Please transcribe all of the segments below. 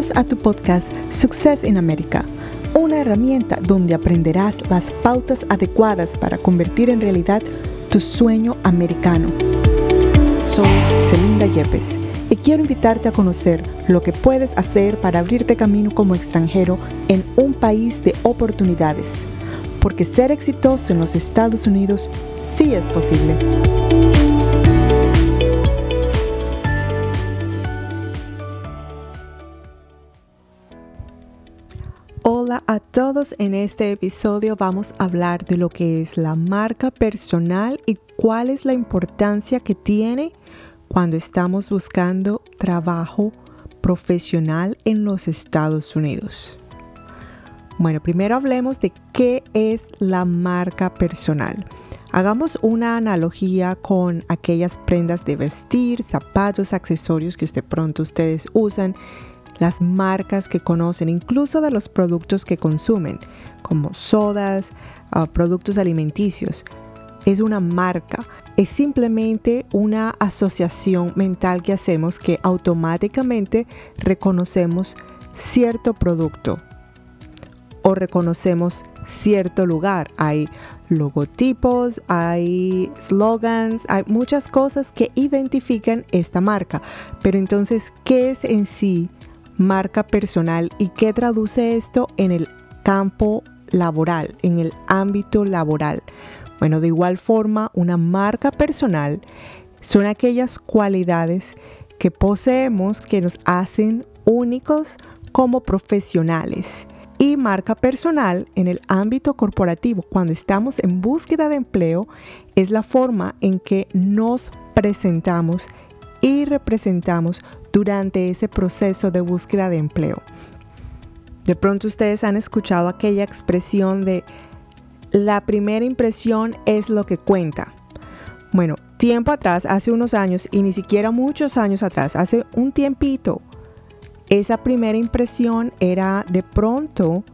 A tu podcast Success in America, una herramienta donde aprenderás las pautas adecuadas para convertir en realidad tu sueño americano. Soy Celinda Yepes y quiero invitarte a conocer lo que puedes hacer para abrirte camino como extranjero en un país de oportunidades, porque ser exitoso en los Estados Unidos sí es posible. A todos, en este episodio vamos a hablar de lo que es la marca personal y cuál es la importancia que tiene cuando estamos buscando trabajo profesional en los Estados Unidos. Bueno, primero hablemos de qué es la marca personal. Hagamos una analogía con aquellas prendas de vestir, zapatos, accesorios que usted pronto ustedes usan las marcas que conocen, incluso de los productos que consumen, como sodas, ah, productos alimenticios. Es una marca, es simplemente una asociación mental que hacemos que automáticamente reconocemos cierto producto o reconocemos cierto lugar. Hay logotipos, hay slogans, hay muchas cosas que identifican esta marca. Pero entonces, ¿qué es en sí marca personal y qué traduce esto en el campo laboral, en el ámbito laboral. Bueno, de igual forma, una marca personal son aquellas cualidades que poseemos que nos hacen únicos como profesionales. Y marca personal en el ámbito corporativo, cuando estamos en búsqueda de empleo, es la forma en que nos presentamos y representamos durante ese proceso de búsqueda de empleo. De pronto ustedes han escuchado aquella expresión de la primera impresión es lo que cuenta. Bueno, tiempo atrás, hace unos años y ni siquiera muchos años atrás, hace un tiempito, esa primera impresión era de pronto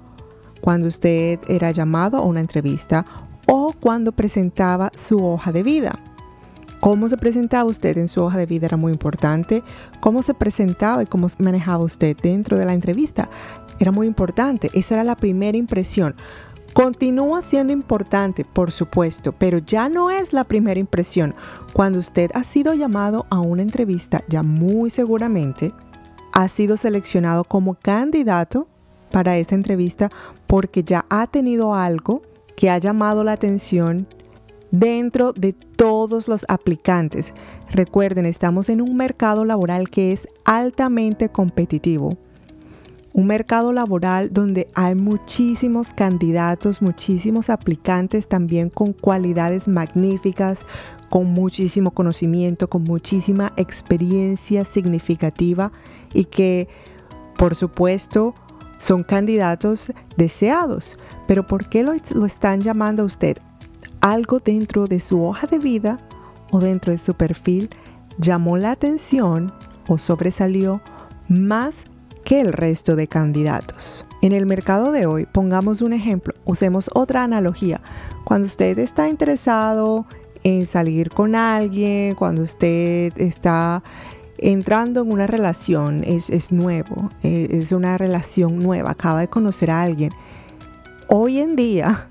cuando usted era llamado a una entrevista o cuando presentaba su hoja de vida. Cómo se presentaba usted en su hoja de vida era muy importante. Cómo se presentaba y cómo manejaba usted dentro de la entrevista era muy importante. Esa era la primera impresión. Continúa siendo importante, por supuesto, pero ya no es la primera impresión. Cuando usted ha sido llamado a una entrevista, ya muy seguramente ha sido seleccionado como candidato para esa entrevista porque ya ha tenido algo que ha llamado la atención dentro de todos los aplicantes. Recuerden, estamos en un mercado laboral que es altamente competitivo. Un mercado laboral donde hay muchísimos candidatos, muchísimos aplicantes también con cualidades magníficas, con muchísimo conocimiento, con muchísima experiencia significativa y que, por supuesto, son candidatos deseados. Pero ¿por qué lo, lo están llamando a usted? Algo dentro de su hoja de vida o dentro de su perfil llamó la atención o sobresalió más que el resto de candidatos. En el mercado de hoy, pongamos un ejemplo, usemos otra analogía. Cuando usted está interesado en salir con alguien, cuando usted está entrando en una relación, es, nuevo, es, es una relación nueva, acaba de conocer a alguien hoy en día,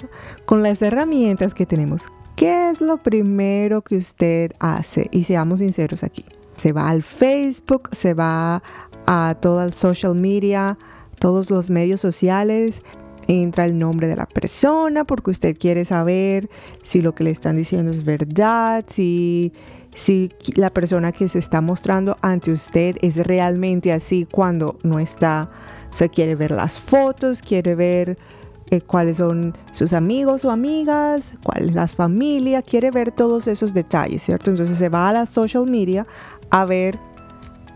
con las herramientas que tenemos, ¿qué es lo primero que usted hace? Y seamos sinceros aquí. Se va al Facebook, se va a toda el social media, todos los medios sociales, entra el nombre de la persona porque usted quiere saber si lo que le están diciendo es verdad, si, si la persona que se está mostrando ante usted es realmente así cuando no está. O quiere ver las fotos, quiere ver eh, cuáles son sus amigos o amigas, cuál es la familia, quiere ver todos esos detalles, ¿cierto? Entonces se va a la social media a ver,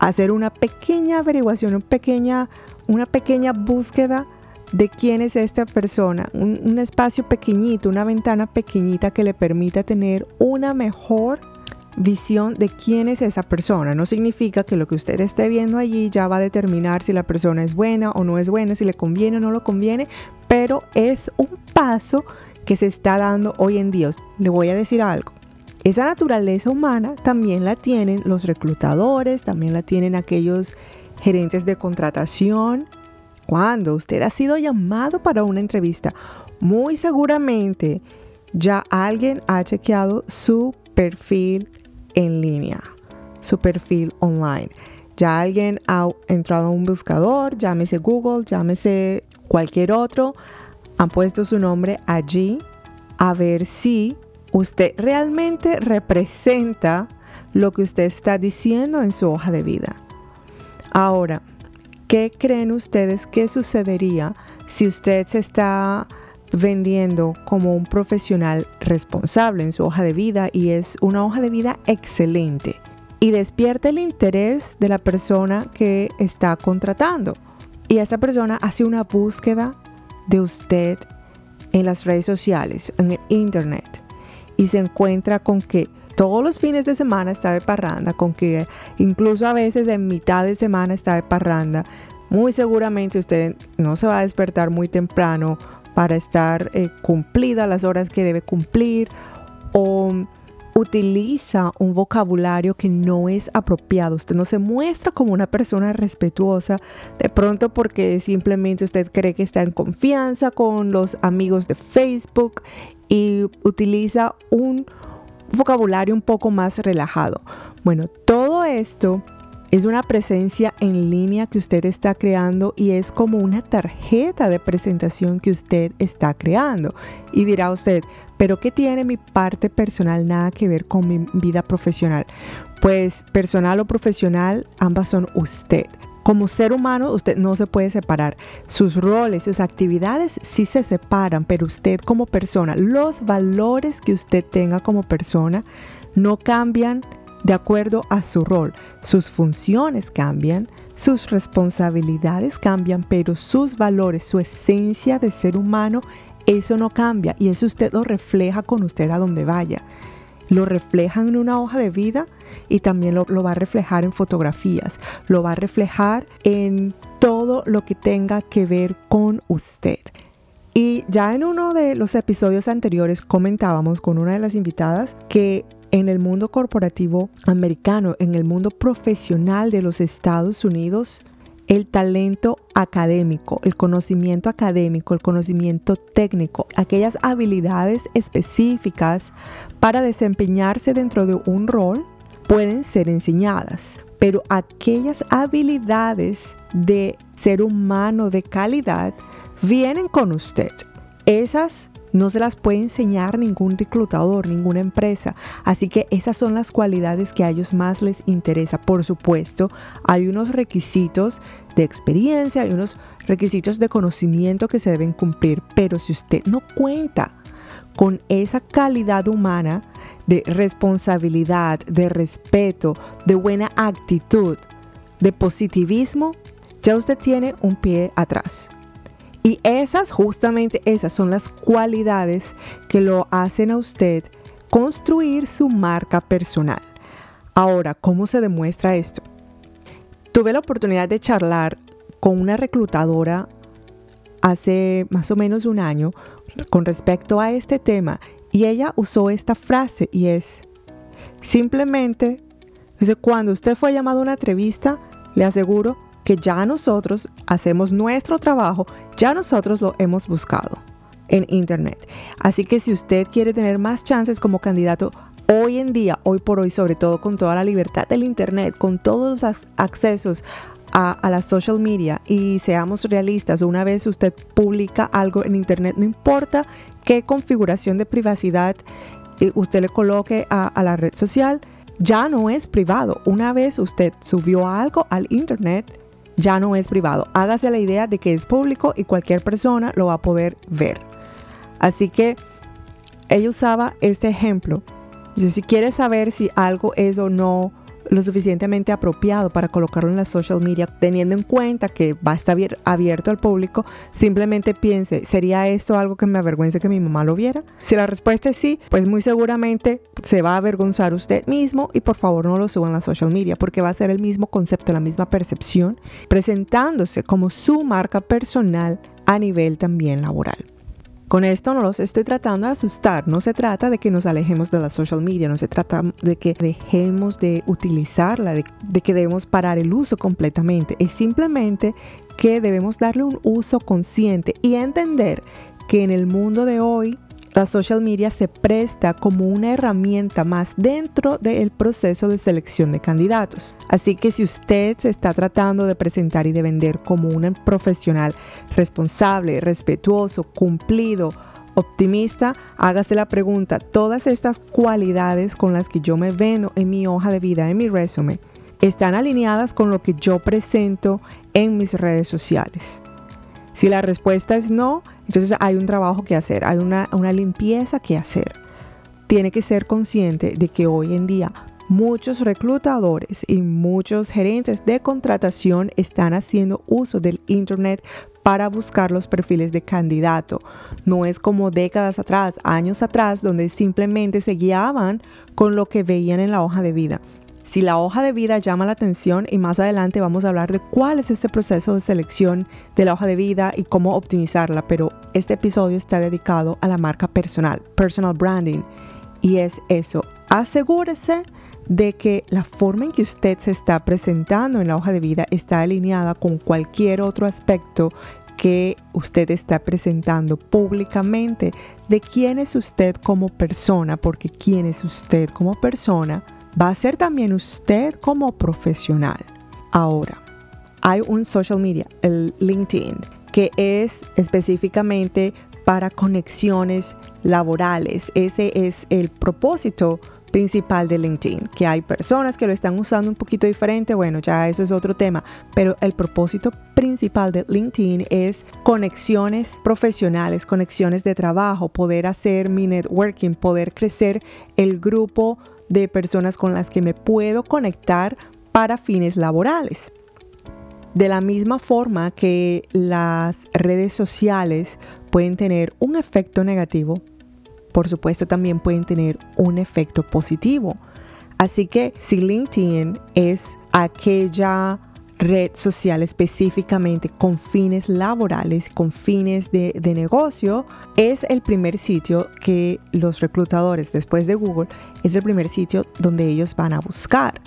a hacer una pequeña averiguación, una pequeña, una pequeña búsqueda de quién es esta persona, un, un espacio pequeñito, una ventana pequeñita que le permita tener una mejor visión de quién es esa persona. No significa que lo que usted esté viendo allí ya va a determinar si la persona es buena o no es buena, si le conviene o no lo conviene, pero es un paso que se está dando hoy en día. Le voy a decir algo. Esa naturaleza humana también la tienen los reclutadores, también la tienen aquellos gerentes de contratación. Cuando usted ha sido llamado para una entrevista, muy seguramente ya alguien ha chequeado su perfil en línea, su perfil online. Ya alguien ha entrado a un buscador, llámese Google, llámese cualquier otro, han puesto su nombre allí a ver si usted realmente representa lo que usted está diciendo en su hoja de vida. Ahora, ¿qué creen ustedes que sucedería si usted se está vendiendo como un profesional responsable en su hoja de vida y es una hoja de vida excelente. Y despierta el interés de la persona que está contratando? Y esta persona hace una búsqueda de usted en las redes sociales, en el internet, y se encuentra con que todos los fines de semana está de parranda, con que incluso a veces en mitad de semana está de parranda, muy seguramente usted no se va a despertar muy temprano para estar eh, cumplida las horas que debe cumplir o utiliza un vocabulario que no es apropiado. Usted no se muestra como una persona respetuosa de pronto porque simplemente usted cree que está en confianza con los amigos de Facebook y utiliza un vocabulario un poco más relajado. Bueno, todo esto es una presencia en línea que usted está creando y es como una tarjeta de presentación que usted está creando. Y dirá usted, pero ¿qué tiene mi parte personal nada que ver con mi vida profesional? Pues personal o profesional, ambas son usted. Como ser humano, usted no se puede separar. Sus roles, sus actividades sí se separan, pero usted como persona, los valores que usted tenga como persona no cambian de acuerdo a su rol. Sus funciones cambian, sus responsabilidades cambian, pero sus valores, su esencia de ser humano eso no cambia y eso usted lo refleja con usted a donde vaya. Lo refleja en una hoja de vida y también lo, lo va a reflejar en fotografías, lo va a reflejar en todo lo que tenga que ver con usted. Y ya en uno de los episodios anteriores comentábamos con una de las invitadas que en el mundo corporativo americano, en el mundo profesional de los Estados Unidos, el talento académico, el conocimiento académico, el conocimiento técnico, aquellas habilidades específicas para desempeñarse dentro de un rol pueden ser enseñadas, pero aquellas habilidades de ser humano de calidad vienen con usted. Esas no se las puede enseñar ningún reclutador, ninguna empresa. Así que esas son las cualidades que a ellos más les interesa. Por supuesto, hay unos requisitos de experiencia, hay unos requisitos de conocimiento que se deben cumplir. Pero si usted no cuenta con esa calidad humana de responsabilidad, de respeto, de buena actitud, de positivismo, ya usted tiene un pie atrás. Y esas, justamente esas son las cualidades que lo hacen a usted construir su marca personal. Ahora, ¿cómo se demuestra esto? Tuve la oportunidad de charlar con una reclutadora hace más o menos un año con respecto a este tema y ella usó esta frase y es simplemente, cuando usted fue llamado a una entrevista, le aseguro que ya nosotros hacemos nuestro trabajo, ya nosotros lo hemos buscado en Internet. Así que si usted quiere tener más chances como candidato, hoy en día, hoy por hoy, sobre todo con toda la libertad del Internet, con todos los accesos a, a las social media y seamos realistas, una vez usted publica algo en Internet, no importa qué configuración de privacidad eh, usted le coloque a la red social, ya no es privado. Una vez usted subió algo al Internet, ya no es privado. Hágase la idea de que es público y cualquier persona lo va a poder ver. Así que ella usaba este ejemplo. Dice, si quieres saber si algo es o no lo suficientemente apropiado para colocarlo en la social media, teniendo en cuenta que va a estar abierto al público, simplemente piense, ¿sería esto algo que me avergüence que mi mamá lo viera? Si la respuesta es sí, pues muy seguramente se va a avergonzar usted mismo y por favor no lo suba en la social media porque va a ser el mismo concepto, la misma percepción, presentándose como su marca personal a nivel también laboral. Con esto no los estoy tratando de asustar, no se trata de que nos alejemos de la social media, no se trata de que dejemos de utilizarla, de, de que debemos parar el uso completamente, es simplemente que debemos darle un uso consciente y entender que en el mundo de hoy la social media se presta como una herramienta más dentro del proceso de selección de candidatos. Así que si usted se está tratando de presentar y de vender como un profesional responsable, respetuoso, cumplido, optimista, hágase la pregunta, todas estas cualidades con las que yo me vendo en mi hoja de vida, en mi resumen, están alineadas con lo que yo presento en mis redes sociales. Si la respuesta es no, entonces hay un trabajo que hacer, hay una, limpieza que hacer. Tiene que ser consciente de que hoy en día muchos reclutadores y muchos gerentes de contratación están haciendo uso del Internet para buscar los perfiles de candidato. No es como décadas atrás, años atrás, donde simplemente se guiaban con lo que veían en la hoja de vida. Si la hoja de vida llama la atención y más adelante vamos a hablar de cuál es ese proceso de selección de la hoja de vida y cómo optimizarla, pero este episodio está dedicado a la marca personal, personal branding, y es eso, asegúrese de que la forma en que usted se está presentando en la hoja de vida está alineada con cualquier otro aspecto que usted está presentando públicamente de quién es usted como persona, porque quién es usted como persona va a ser también usted como profesional. Ahora, hay un social media, el LinkedIn, que es específicamente para conexiones laborales. Ese es el propósito principal de LinkedIn, que hay personas que lo están usando un poquito diferente, bueno, ya eso es otro tema, pero el propósito principal de LinkedIn es conexiones profesionales, conexiones de trabajo, poder hacer mi networking, poder crecer el grupo de personas con las que me puedo conectar para fines laborales. De la misma forma que las redes sociales pueden tener un efecto negativo, por supuesto también pueden tener un efecto positivo. Así que si LinkedIn es aquella red social específicamente con fines laborales, con fines de, negocio, es el primer sitio que los reclutadores después de Google es el primer sitio donde ellos van a buscar.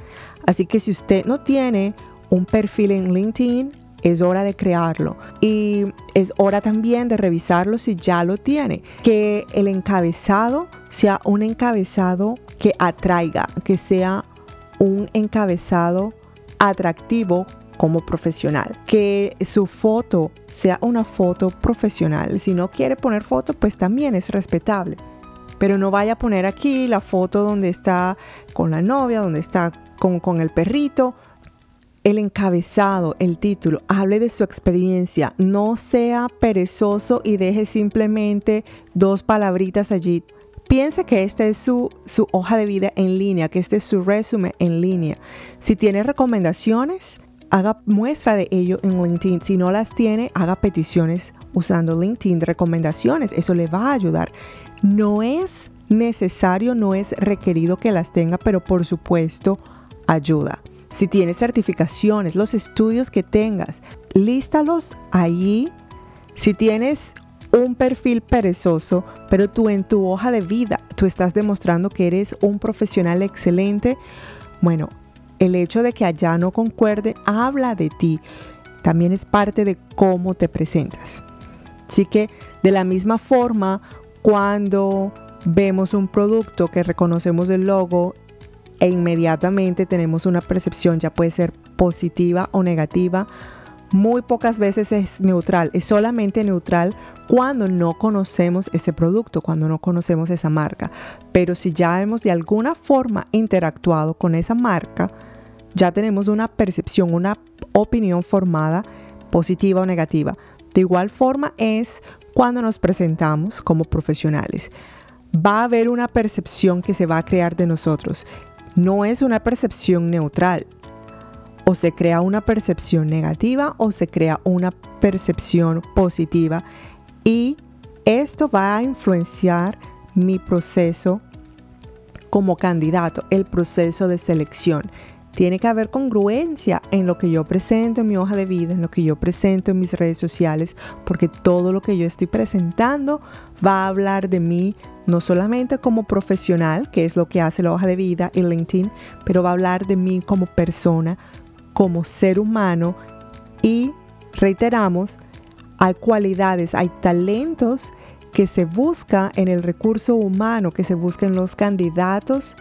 Así que si usted no tiene un perfil en LinkedIn, es hora de crearlo y es hora también de revisarlo si ya lo tiene. Que el encabezado sea un encabezado que atraiga, que sea un encabezado atractivo como profesional. Que su foto sea una foto profesional. Si no quiere poner foto, pues también es respetable. Pero no vaya a poner aquí la foto donde está con la novia, donde está con, con el perrito. El encabezado, el título, hable de su experiencia. No sea perezoso y deje simplemente dos palabritas allí piense que esta es su, su, hoja de vida en línea, que este es su resumen en línea. Si tiene recomendaciones, haga muestra de ello en LinkedIn. Si no las tiene, haga peticiones usando LinkedIn, recomendaciones. Eso le va a ayudar. No es necesario, no es requerido que las tenga, pero por supuesto ayuda. Si tienes certificaciones, los estudios que tengas, lístalos allí. Si tienes un perfil perezoso, pero tú en tu hoja de vida, tú estás demostrando que eres un profesional excelente, bueno, el hecho de que allá no concuerde habla de ti. También es parte de cómo te presentas. Así que de la misma forma, cuando vemos un producto que reconocemos el logo e inmediatamente tenemos una percepción, ya puede ser positiva o negativa, muy pocas veces es neutral, es solamente neutral cuando no conocemos ese producto, cuando no conocemos esa marca. Pero si ya hemos de alguna forma interactuado con esa marca, ya tenemos una percepción, una opinión formada, positiva o negativa. De igual forma es cuando nos presentamos como profesionales. Va a haber una percepción que se va a crear de nosotros. No es una percepción neutral. O se crea una percepción negativa o se crea una percepción positiva. Y esto va a influenciar mi proceso como candidato, el proceso de selección tiene que haber congruencia en lo que yo presento en mi hoja de vida, en lo que yo presento en mis redes sociales, porque todo lo que yo estoy presentando va a hablar de mí no solamente como profesional, que es lo que hace la hoja de vida y LinkedIn, pero va a hablar de mí como persona, como ser humano y reiteramos, hay cualidades, hay talentos que se busca en el recurso humano, que se busca en los candidatos,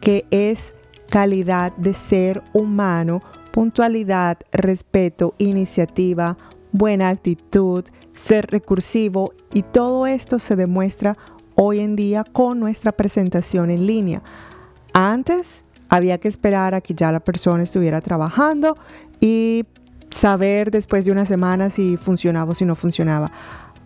que es calidad de ser humano, puntualidad, respeto, iniciativa, buena actitud, ser recursivo y todo esto se demuestra hoy en día con nuestra presentación en línea. Antes había que esperar a que ya la persona estuviera trabajando y saber después de una semana si funcionaba o si no funcionaba.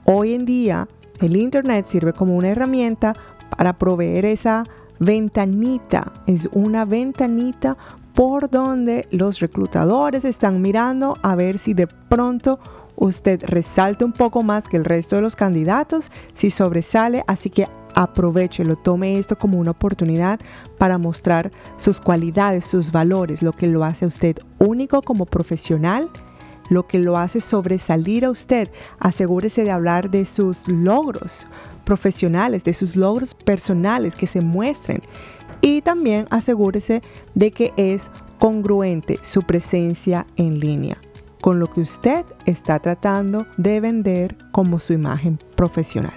Hoy en día el Internet sirve como una herramienta para proveer esa ventanita. Es una ventanita por donde los reclutadores están mirando a ver si de pronto usted resalta un poco más que el resto de los candidatos, si sobresale, así que aprovechelo, tome esto como una oportunidad para mostrar sus cualidades, sus valores, lo que lo hace a usted único como profesional, lo que lo hace sobresalir a usted. Asegúrese de hablar de sus logros profesionales, de sus logros personales que se muestren. Y también asegúrese de que es congruente su presencia en línea con lo que usted está tratando de vender como su imagen profesional.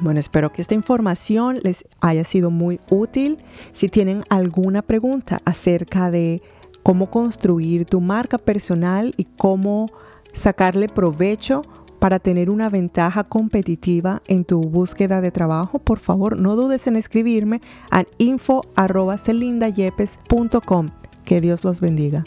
Bueno, espero que esta información les haya sido muy útil. Si tienen alguna pregunta acerca de cómo construir tu marca personal y cómo sacarle provecho para tener una ventaja competitiva en tu búsqueda de trabajo, por favor no dudes en escribirme a info.celindayepes.com. Que Dios los bendiga.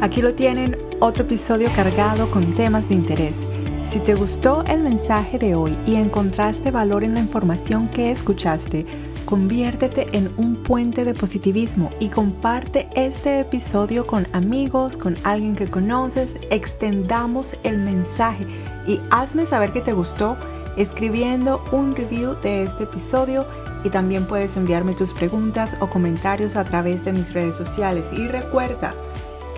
Aquí lo tienen, otro episodio cargado con temas de interés. Si te gustó el mensaje de hoy y encontraste valor en la información que escuchaste, conviértete en un puente de positivismo y comparte este episodio con amigos, con alguien que conoces, extendamos el mensaje y hazme saber que te gustó escribiendo un review de este episodio y también puedes enviarme tus preguntas o comentarios a través de mis redes sociales y recuerda,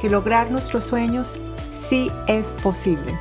que lograr nuestros sueños sí es posible.